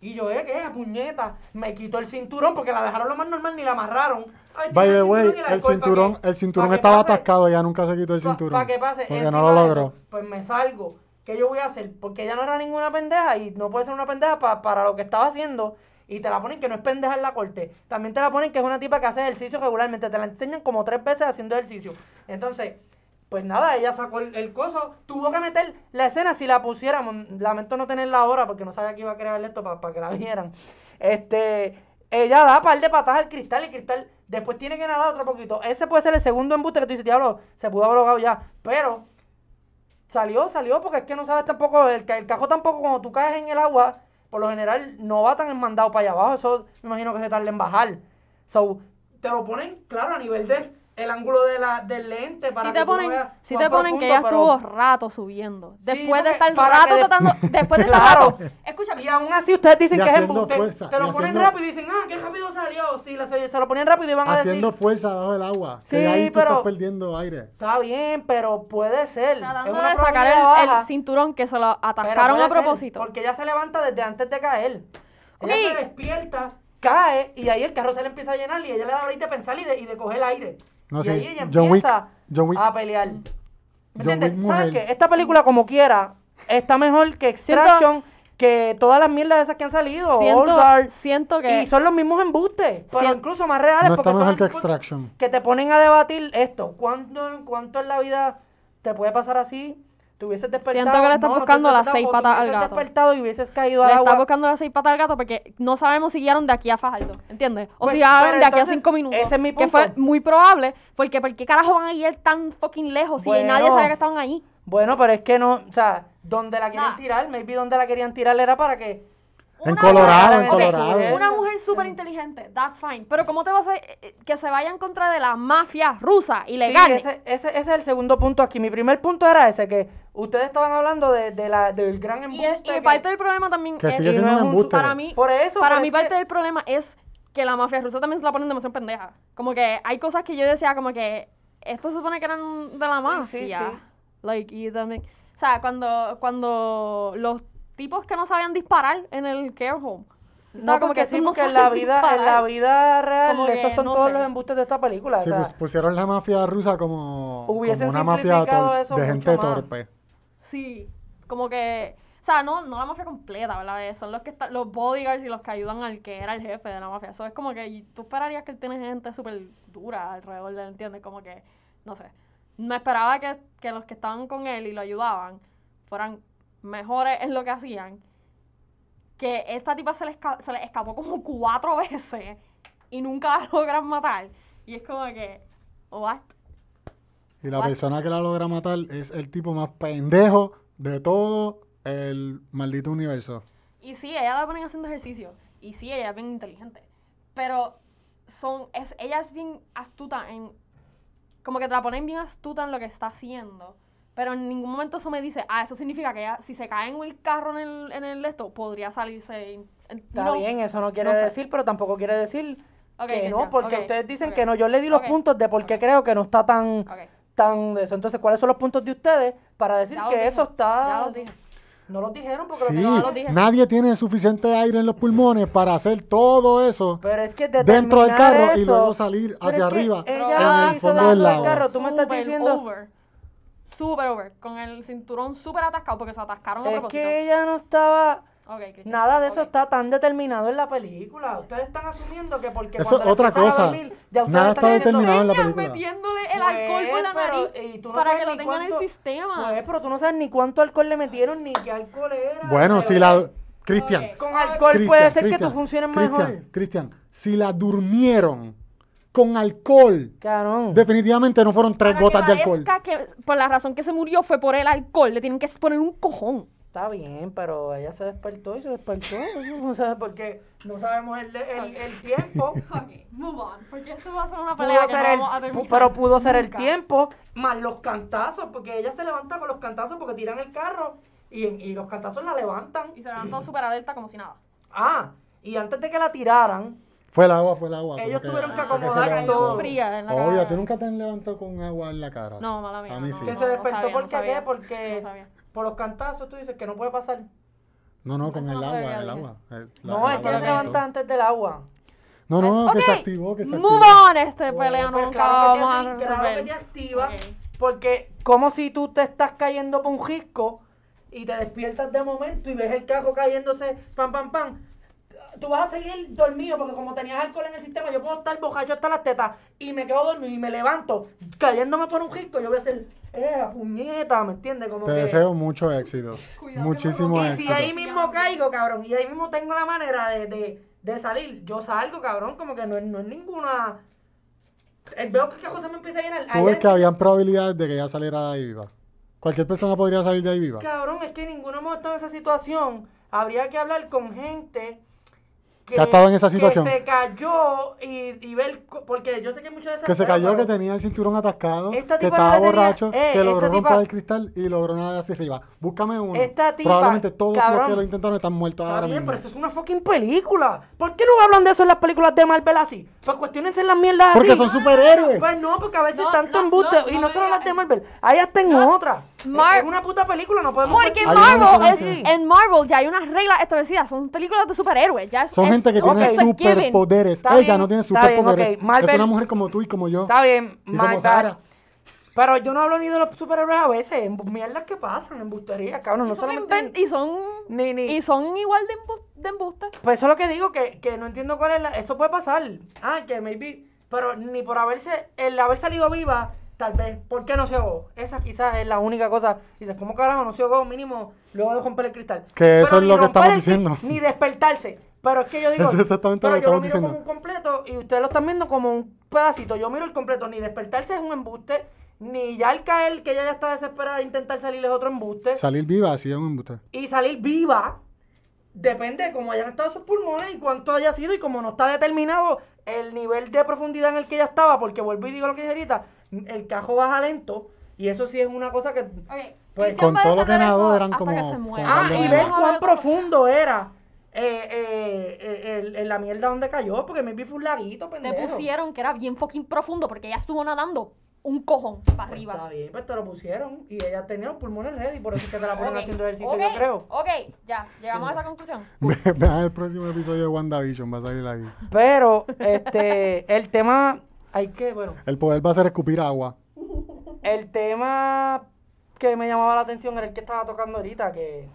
Y yo, ¿eh? ¿Qué? Puñeta. Me quito el cinturón porque la dejaron lo más normal ni la amarraron. Ay, By the way, el alcohol, ¿pa' cinturón, el cinturón ¿Pa' qué estaba atascado, ya nunca se quitó el cinturón. Para que pase. Porque no lo logró. pues me salgo. ¿Qué yo voy a hacer? Porque ella no era ninguna pendeja y no puede ser una pendeja pa- para lo que estaba haciendo. Y te la ponen que no es pendeja en la corte. También te la ponen que es una tipa que hace ejercicio regularmente. Te la enseñan como tres veces haciendo ejercicio. Entonces, pues nada, ella sacó el, coso. Tuvo que meter la escena si la pusiéramos. Lamento no tenerla ahora porque no sabía que iba a verle esto para que la vieran. Este, ella da par de patas al cristal y cristal después tiene que nadar otro poquito. Ese puede ser el segundo embuste que tú dices, diablo, se pudo haber ya. Pero salió, salió, porque es que no sabes tampoco, el, el cajo tampoco, cuando tú caes en el agua, por lo general no va tan mandado para allá abajo, eso me imagino que se tarda en bajar. So, te lo ponen, claro, a nivel de el ángulo de la, del lente para Si que te tú lo ponen, veas si más te ponen que profundo, ella pero- estuvo rato subiendo. Sí, Después de porque estar para rato que de- tratando, después de estar Claro. rato, escúchame, Y aún así ustedes dicen Y que es haciendo embuste. fuerza, te lo ponen haciendo- rápido y dicen, ah, qué rápido salió. Sí, la- se, se lo ponían rápido y van a Haciendo decir, fuerza bajo el agua. Sí, que ahí tú pero- estás perdiendo aire. está bien, pero puede ser. tratando de sacar el, el cinturón que se lo atascaron a ser, propósito. porque ella se levanta desde antes de caer. Ella se despierta, cae y ahí el carro se le empieza a llenar y ella le da ahorita de pensar y de, y de coger aire. No, y sí, ahí ella John Wick- empieza John Wick- a pelear. ¿Me entiendes? ¿Sabes qué? Esta película, como quiera, está mejor que Extraction, que todas las mierdas esas que han salido. Old siento, Guard. siento que Y son los mismos embustes, pero incluso más reales. No porque está son mejor que Extraction. Que te ponen a debatir esto. ¿Cuánto, ¿Cuánto en la vida te puede pasar así? Te hubieses despertado. Siento que le estás no, no buscando hubieses las seis patas al gato. despertado y hubieses caído al le agua. buscando las seis patas al gato porque no sabemos si llegaron de aquí a Fajardo, ¿entiendes? O Pues, si llegaron pero de aquí a cinco minutos. ese es mi Que fue punto. muy probable, porque ¿por qué carajo van a ir tan fucking lejos si Bueno. nadie sabía que estaban ahí? Bueno, pero es que no, o sea, donde la querían Nah. tirar, maybe donde la querían tirar era para que En Colorado, en Colorado. Una mujer súper inteligente, that's fine. Pero ¿cómo te vas a... eh, que se vaya en contra de la mafia rusa, ilegal? Sí, ese, ese, ese es el segundo punto aquí. Mi primer punto era ese, que ustedes estaban hablando de, de la, del gran y, embuste. es- y que- parte del problema también Que es... sigue y siendo no un es un- embuste. Para mí, Por eso, para mí parte que- del problema es que la mafia rusa también se la ponen demasiado pendeja. Como que hay cosas que yo decía como que esto se supone que eran de la Sí, mafia. sí, sí. Like, y también... O sea, cuando, cuando los tipos que no sabían disparar en el care home. No, como que sí, no porque en la vida, en la vida real, que esos son no todos sé. los embustes de esta película. Sí, o sea, pues, pusieron la mafia rusa como, como una mafia eso de gente más. torpe. Sí, como que, o sea, no, no la mafia completa, ¿verdad? Eh, Son los que están, los bodyguards y los que ayudan al que era el jefe de la mafia. Eso es como que tú esperarías que él tiene gente súper dura alrededor de él, ¿entiendes? Como que, no sé. Me esperaba que, que los que estaban con él y lo ayudaban fueran mejores en lo que hacían. Que esta tipa se le, esca- se le escapó como cuatro veces y nunca la logran matar. Y es como que, what? Y la What? persona que la logra matar es el tipo más pendejo de todo el maldito universo. Y sí, ella la ponen haciendo ejercicio. Y sí, ella es bien inteligente. Pero son, es, ella es bien astuta en. Como que te la ponen bien astuta en lo que está haciendo. Pero en ningún momento eso me dice, ah, eso significa que ella, si se cae en el carro en el, en el esto, podría salirse. en- en- Está no. bien, eso no quiere no sé. decir, pero tampoco quiere decir que no, ya, porque ustedes dicen que no. Yo le di los puntos de por qué creo que no está tan, tan de eso. Entonces, ¿cuáles son los puntos de ustedes para decir ya que dije, eso está... Ya lo dije. No lo dijeron porque Sí, lo que lo dije. nadie tiene suficiente aire en los pulmones para hacer todo eso Pero es que dentro del carro y luego salir hacia es que arriba ella en el hizo fondo dentro del carro. Tú me estás diciendo- Over. Super over. Con el cinturón súper atascado porque se atascaron a Es propósito. que ella no estaba... Ok, Cristian, Nada de eso ok. está tan determinado en la película. Ustedes están asumiendo que porque Eso cuando la otra empiezan a cosa. dormir, ya ustedes Nada están está diciendo, determinado en la película. metiéndole el Pues, alcohol por la pero, nariz y tú no para que lo ni tengan en el sistema. Pues, pero tú no sabes ni cuánto alcohol le metieron ni qué alcohol era. Bueno, pero si la... Cristian, Ok. Con alcohol Cristian, puede ser que Cristian, tú funciones Cristian, mejor. Cristian, si la durmieron con alcohol, Cabrón. definitivamente no fueron tres Para gotas que de alcohol. que por la razón que se murió fue por el alcohol, le tienen que poner un cojón. Está bien, pero ella se despertó y se despertó. O sea, porque no sabemos el, el, el tiempo. Ok, move on. Porque esto va a ser una pelea Pudo que ser no el, vamos a pu- terminar pero pudo ser el tiempo, más los cantazos, porque ella se levanta con los cantazos porque tiran el carro y, y los cantazos la levantan. Y se levantó súper alerta como si nada. Ah, y antes de que la tiraran, Fue el agua, fue el agua. Ellos tuvieron que acomodar todo. Fría en la Obvio, cara. ¿tú nunca te has levantado con agua en la cara? No, mala mía. A mí no, sí. que no, se no despertó sabía, no porque qué, porque No por los cantazos tú dices que no puede pasar. No, no, con el no agua, el agua. El- la- No, el es que agua se levanta levantó. antes del agua. No, no, que se activó, que se activó. Move on, este Bueno, pelea nunca claro que te a claro que te activa, porque como si tú te estás cayendo por un risco y te despiertas de momento y ves el carro cayéndose, pam, pam, pam. Tú vas a seguir dormido porque como tenías alcohol en el sistema, yo puedo estar bocacho hasta las tetas y me quedo dormido y me levanto cayéndome por un risco, yo voy a hacer, eh, puñeta, ¿me entiendes? Como Te que... deseo mucho éxito. Cuidado Muchísimo me Y éxito. si ahí mismo caigo, cabrón, y ahí mismo tengo la manera de, de, de salir, yo salgo, cabrón, como que no, es- no es ninguna... Eh, Veo que se me empieza a llenar. Tú ves que habían probabilidades de que ella saliera de ahí viva. Cualquier persona podría salir de ahí viva. Cabrón, es que ninguno hemos estado en esa situación. Habría que hablar con gente que, Que ha estado en esa situación. Que se cayó y, y ver, porque yo sé que muchos de esas Que se cayó, que tenía el cinturón atascado, Esta que estaba no le tenía- borracho, eh, que logró tipa- romper el cristal y logró nada hacia arriba. Búscame uno. Esta tipa, Probablemente todos cabrón, los que lo intentaron están muertos Está ahora bien, mismo. pero eso es una fucking película. ¿Por qué no hablan de eso en las películas de Marvel así? Pues cuestionense las mierdas Porque así. son superhéroes. Pues no, porque a veces No, tanto no, embuste, no, y no solo las de. Marvel, hay hasta en No, otra. Mar- es una puta película, no podemos Porque Marvel es, en Marvel ya hay unas reglas establecidas, son películas de superhéroes. Ya es- Son que tiene superpoderes. Está Ella bien, no tiene bien, superpoderes. Marvel- Es una mujer como tú y como yo. Está bien, Y my como bad. Sara. Pero yo no hablo ni de los superhéroes a veces, mierdas que pasan, en busterías, cabrón, no solamente... inven- y son ni- ni- y son igual de, embu- de embuste. Pues eso es lo que digo, que, que no entiendo cuál es la... Eso puede pasar. Ah, que maybe... Pero ni por haberse... El haber salido viva, tal vez. ¿Por qué no se ahogó? Esa quizás es la única cosa. Dices, ¿cómo carajo no se ahogó? Mínimo, luego de romper el cristal. Que eso Pero es ni lo que estamos diciendo. Ni despertarse. Pero es que yo digo... Exactamente pero lo que yo lo miro como diciendo. un completo y ustedes lo están viendo como un pedacito. Yo miro el completo. Ni despertarse es un embuste. Ni ya al caer, que ella ya está desesperada de intentar salir es otro embuste. Salir viva, así es un embuste. y salir viva depende de cómo hayan estado sus pulmones y cuánto haya sido y como no está determinado el nivel de profundidad en el que ella estaba, porque vuelvo y digo lo que dije ahorita, el cajo baja lento y eso sí es una cosa que... Pues, con todo lo que nadó eran como- se como. Ah, y ver cuán profundo era eh, eh, eh, el- el- la mierda donde cayó, porque me vi fue un laguito, Te pendejo. pusieron que era bien fucking profundo porque ella estuvo nadando un cojón para Pues Está arriba. bien, pues te lo pusieron y ella tenía los pulmones ready, por eso es que te la ponen haciendo ejercicio, yo creo. Ok, ya, llegamos a esa conclusión. Vean el próximo episodio de WandaVision, va a salir ahí. Pero, este, el tema, hay que, bueno, El poder va a ser escupir agua. El tema que me llamaba la atención era el que estaba tocando ahorita, que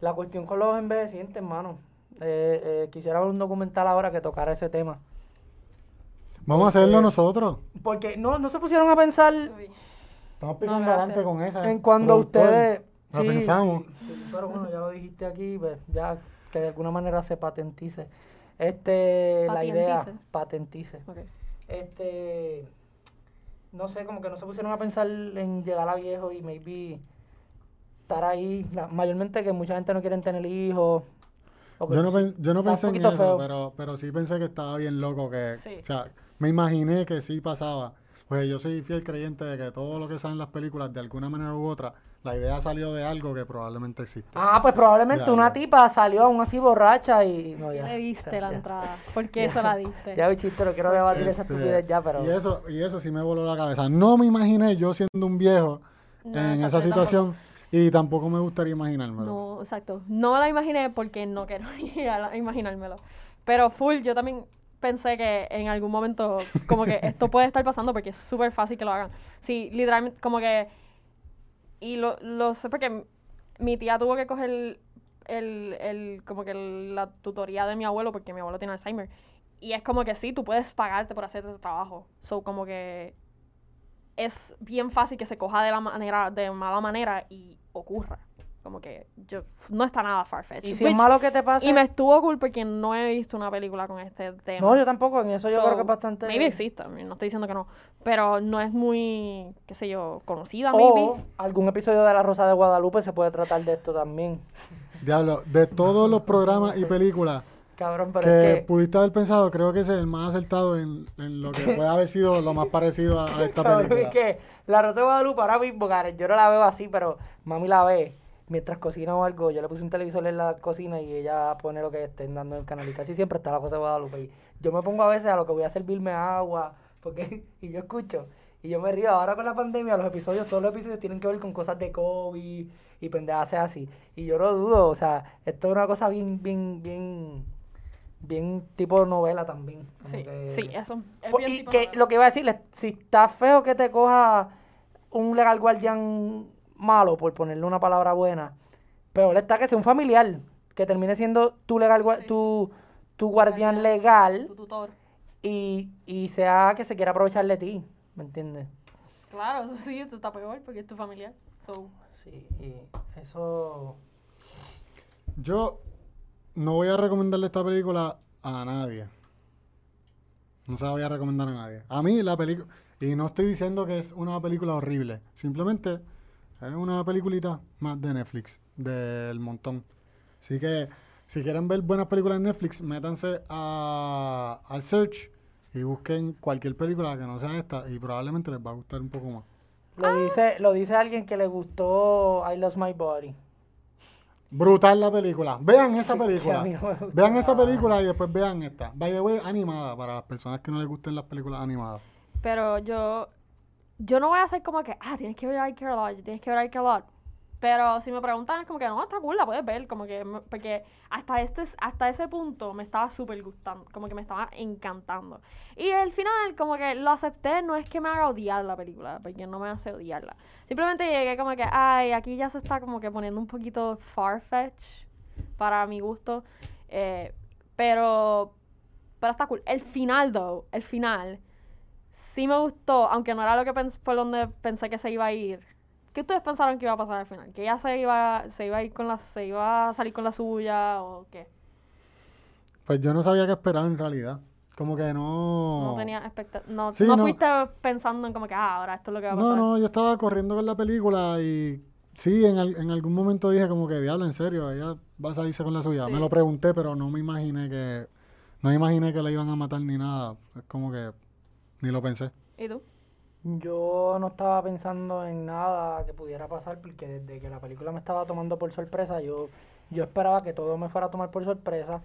la cuestión con los envejecientes, hermano. Eh, eh, quisiera ver un documental ahora que tocara ese tema. Vamos a hacerlo nosotros. Porque no, no se pusieron a pensar Uy. Estamos picando gracias. adelante con esa. en cuando productor. ustedes... Pensamos. sí, sí, pero bueno, ya lo dijiste aquí, pues, ya que de alguna manera se patentice. Este, la idea, Patentice. patentice. Ok. Este, no sé, como que no se pusieron a pensar en llegar a viejo y maybe estar ahí. La- mayormente que mucha gente no quiere tener hijos. Yo no, pen- yo no pensé en eso, feo. pero, pero sí pensé que estaba bien loco que... Sí. O sea, me imaginé que sí pasaba. Pues yo soy fiel creyente de que todo lo que sale en las películas, de alguna manera u otra, la idea salió de algo que probablemente existe. Ah, pues probablemente una tipa salió aún así borracha y... No, ¿Qué ya. le diste la Ya. entrada? ¿Por qué se la diste? Ya, chiste, no quiero debatir esa Este, estupidez ya, pero... Y eso, y eso sí me voló la cabeza. No me imaginé yo siendo un viejo No, en esa situación y tampoco me gustaría imaginármelo. No, exacto. No me la imaginé porque no quiero llegar a imaginármelo. Pero full, yo también pensé que en algún momento, como que esto puede estar pasando porque es súper fácil que lo hagan. Sí, literalmente, como que. Y lo, lo sé porque mi tía tuvo que coger el, el, el- como que la tutoría de mi abuelo porque mi abuelo tiene Alzheimer. Y es como que sí, tú puedes pagarte por hacer ese trabajo. So, como que es bien fácil que se coja de la manera, de mala manera y ocurra. Como que yo no está nada farfetched. Y si es malo que te pase. Y me estuvo cool porque no he visto una película con este tema. No, yo tampoco, en eso yo So, creo que es bastante. Maybe existe, no estoy diciendo que no. Pero no es muy, qué sé yo, conocida, O maybe. algún episodio de La Rosa de Guadalupe se puede tratar de esto también. Diablo, de todos los programas y películas Cabrón, pero que, es que. pudiste haber pensado, creo que es el más acertado en, en lo que puede haber sido lo más parecido a, a esta Cabrón, película. es que La Rosa de Guadalupe ahora mismo, Karen, yo no la veo así, pero mami la ve. Mientras cocina o algo, yo le puse un televisor en la cocina y ella pone lo que estén dando en el canal. Y casi siempre está La Rosa de Guadalupe. Y yo me pongo a veces a lo que voy a servirme agua, porque y yo escucho. Y yo me río. Ahora con la pandemia, los episodios, todos los episodios tienen que ver con cosas de COVID y pendejas así. Y yo no dudo, o sea, esto es una cosa bien, bien, bien, bien tipo novela también. como Sí, que- sí, eso es Po- bien y tipo que novela. lo que iba a decirle, si está feo que te coja un legal guardián malo, por ponerle una palabra buena, peor está que sea un familiar, que termine siendo tu legal gua- tu, tu guardián legal Tu tutor. y, y sea que se quiera aprovechar de ti, ¿me entiendes? Claro, eso sí, esto está peor porque es tu familiar. So, Sí, y eso... Yo no voy a recomendarle esta película a nadie. No se la voy a recomendar a nadie. A mí la película... Y no estoy diciendo que es una película horrible. Simplemente es una peliculita más de Netflix, del montón. Así que si quieren ver buenas películas en Netflix, métanse a, al search y busquen cualquier película que no sea esta y probablemente les va a gustar un poco más. Lo dice, lo dice alguien que le gustó I Lost My Body. Brutal la película. Vean esa película. no vean esa película y después vean esta. By the way, animada para las personas que no les gusten las películas animadas. pero yo, yo no voy a hacer como que, ah, tienes que ver I Care a Lot, tienes que ver I Care a Lot. Pero si me preguntan, es como que no, está cool, la puedes ver. Como que, porque hasta, este, hasta ese punto me estaba súper gustando, como que me estaba encantando. Y al final, como que lo acepté, no es que me haga odiar la película, porque no me hace odiarla. Simplemente llegué como que, ay, aquí ya se está como que poniendo un poquito farfetch para mi gusto. Eh, pero, pero está cool. El final, though, el final, sí me gustó, aunque no era lo que por donde pensé que se iba a ir. ¿Qué ustedes pensaron que iba a pasar al final? ¿Que ella se iba, se iba a ir con la, se iba a salir con la suya o qué? Pues yo no sabía qué esperar en realidad. Como que no. No tenía expectativas. No, Sí, no no. fuiste pensando en como que, ah, ahora esto es lo que va a No, pasar. no, yo estaba corriendo con la película y sí, en, al- en algún momento dije como que diablo, en serio, ella va a salirse con la suya. Sí. Me lo pregunté, pero no me imaginé que no me imaginé que la iban a matar ni nada. Es como que ni lo pensé. ¿Y tú? Yo no estaba pensando en nada que pudiera pasar porque desde que la película me estaba tomando por sorpresa, yo, yo esperaba que todo me fuera a tomar por sorpresa.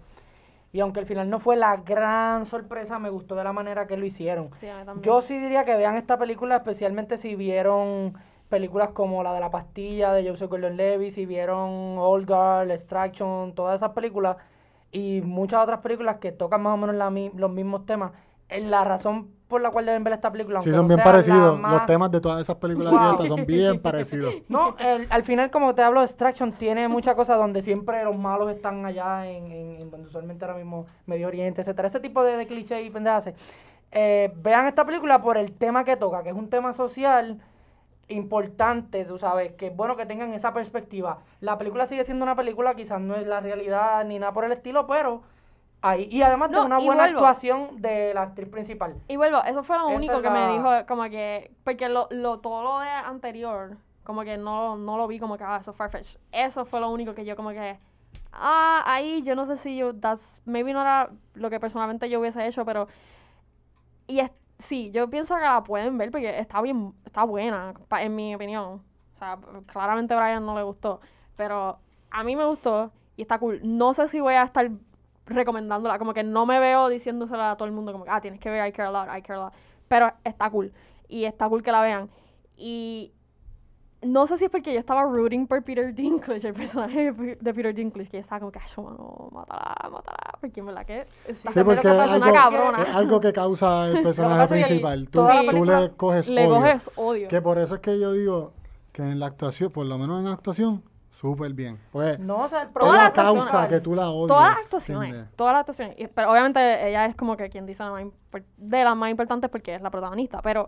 Y aunque al final no fue la gran sorpresa, me gustó de la manera que lo hicieron. Sí. Yo sí diría que vean esta película, especialmente si vieron películas como la de la pastilla de Joseph Gordon-Levitt, si vieron Old Guard, Extraction, todas esas películas y muchas otras películas que tocan más o menos la los mismos temas. La razón por la cual deben ver esta película. Sí, son no bien parecidos. Los temas de todas esas películas Wow. son bien parecidos. No, el- al final, como te hablo, Extraction tiene muchas cosas donde siempre los malos están allá en, en- en donde usualmente ahora mismo Medio Oriente, etcétera. Ese tipo de, de clichés y pendejas. Eh, vean esta película por el tema que toca, que es un tema social importante, tú sabes, que es bueno que tengan esa perspectiva. La película sigue siendo una película, quizás no es la realidad ni nada por el estilo, pero ahí. Y además No, de una buena vuelvo. actuación de la actriz principal. Y vuelvo, eso fue lo Esa único que me dijo, como que, porque lo, lo, todo lo de anterior, como que no, no lo vi como que, ah, eso es Farfetch. Eso fue lo único que yo como que, ah, ahí yo no sé si yo, that's, maybe no era lo que personalmente yo hubiese hecho, pero, y es, sí, yo pienso que la pueden ver porque está bien, está buena, pa- en mi opinión. O sea, claramente a Brian no le gustó, pero a mí me gustó y está cool. No sé si voy a estar recomendándola, como que no me veo diciéndosela a todo el mundo como que, ah, tienes que ver I Care a Lot, I Care a Lot, pero está cool y está cool que la vean. Y no sé si es porque yo estaba rooting por Peter Dinklage, el personaje de Pe- de Peter Dinklage, que yo estaba como que, "Ay, mano, mátala, mátala, porque en verdad que Sí, porque que algo, cabrona. es algo que causa el personaje principal. Tú, la tú le coges le odio. coges odio. Que por eso es que yo digo que en la actuación, por lo menos en actuación, súper bien. Pues No, o sea, problema la causa que tú la odies. Todas las actuaciones, todas las actuaciones. Y- pero obviamente ella es como que quien dice la más de las más importantes porque es la protagonista. Pero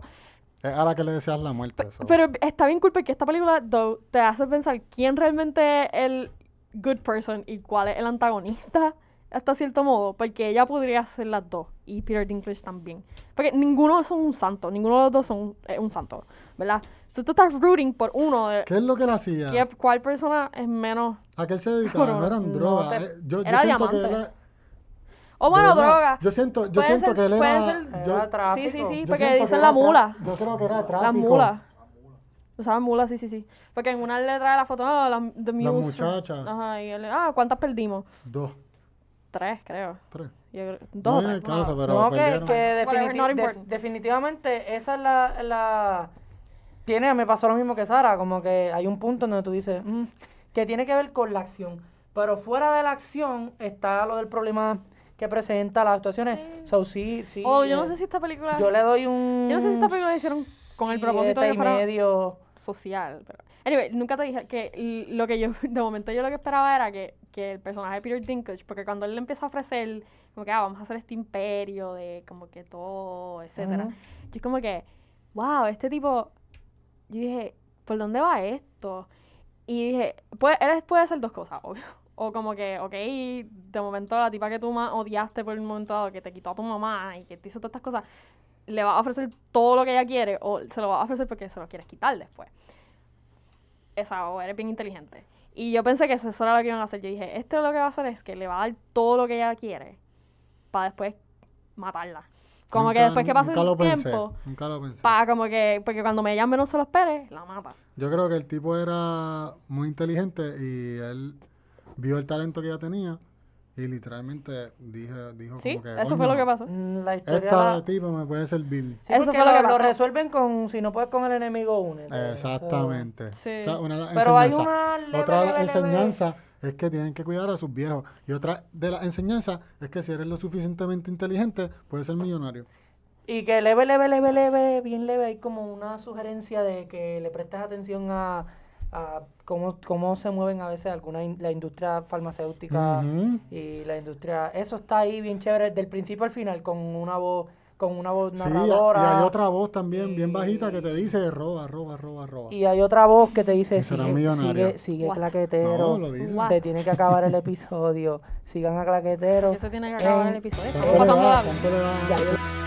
Es a la que le deseas la muerte. Pero está bien cool porque esta película though, te hace pensar quién realmente es el good person y cuál es el antagonista hasta cierto modo, porque ella podría ser las dos y Peter Dinklage también. Porque ninguno son un santo, ninguno de los dos son eh, un santo, ¿verdad? Entonces tú estás rooting por uno de ¿Qué es lo que él hacía? qué- cuál persona es menos... ¿A qué él se dedicaba? Bueno, No eran no drogas. te- eh, Yo, yo Era siento que diamante. él era- O bueno, de verdad, droga. Yo siento, yo Puede siento ser- que él puede era... ser- yo- Era tráfico. Sí, sí, sí, yo porque siento que dicen la tra- mula. Yo creo que era tráfico. Las mulas. Usaban mulas, sí, sí, sí. Porque en una letra de la foto, ah, las the Las muse- muchachas. Ajá, y él, ah, ¿cuántas perdimos? Dos, Tres, creo. tres. Yo creo- No dos o viene tres. el caso, pero no, que, que definiti- de- definitivamente esa es la, la... Tiene, me pasó lo mismo que Sara, como que hay un punto donde tú dices, "Mm", que tiene que ver con la acción. Pero fuera de la acción está lo del problema que presenta las actuaciones. So, sí, sí. Oh, yo no eh, sé si esta película Yo le doy un... Yo no sé si esta película la hicieron con el propósito de medio. social. Pero... Anyway, nunca te dije que lo que yo, de momento yo lo que esperaba era que, que el personaje de Peter Dinklage, porque cuando él le empieza a ofrecer, como que, ah, vamos a hacer este imperio de como que todo, etcétera. Ujú. Yo como que, wow, este tipo, yo dije, ¿por dónde va esto? Y dije, puede, él puede ser dos cosas, obvio. O como que, ok, de momento la tipa que tú más odiaste por un momento dado, que te quitó a tu mamá y que te hizo todas estas cosas, le va a ofrecer todo lo que ella quiere o se lo va a ofrecer porque se lo quieres quitar después. Esa, o eres bien inteligente. Y yo pensé que eso era lo que iban a hacer. Yo dije, esto lo que va a hacer es que le va a dar todo lo que ella quiere para después matarla. Como que después que pase nunca el pensé, tiempo, Nunca lo pensé. para como que, porque cuando me llame no se lo espere, la mata. Yo creo que el tipo era muy inteligente y él vio el talento que ella tenía y literalmente dijo, dijo Sí, como que... eso fue lo "Coño, que pasó. Mm, La historia... Esta la- tipa me puede servir. Sí, Eso fue lo que lo, lo pasó. resuelven con, si no puedes con el enemigo, únete. Exactamente. Sí. O sea, una de las Pero hay una leve, Otra leve, leve- enseñanzas es que tienen que cuidar a sus viejos. Y otra de las enseñanzas es que si eres lo suficientemente inteligente, puedes ser millonario. Y que leve, leve, leve, leve, bien leve, hay como una sugerencia de que le prestes atención a, a cómo, cómo se mueven a veces alguna in- la industria farmacéutica y la industria. Eso está ahí bien chévere, del principio al final, con una voz, con una voz Sí, y hay narradora. otra voz también bien bajita que te dice roba, roba, roba, roba. Y hay otra voz que te dice, sigue, millonario". sigue, sigue claquetero, No, se tiene que acabar el episodio, sigan a claquetero. Que se tiene que acabar en- el episodio. ¿Cuánto Estamos pasando la...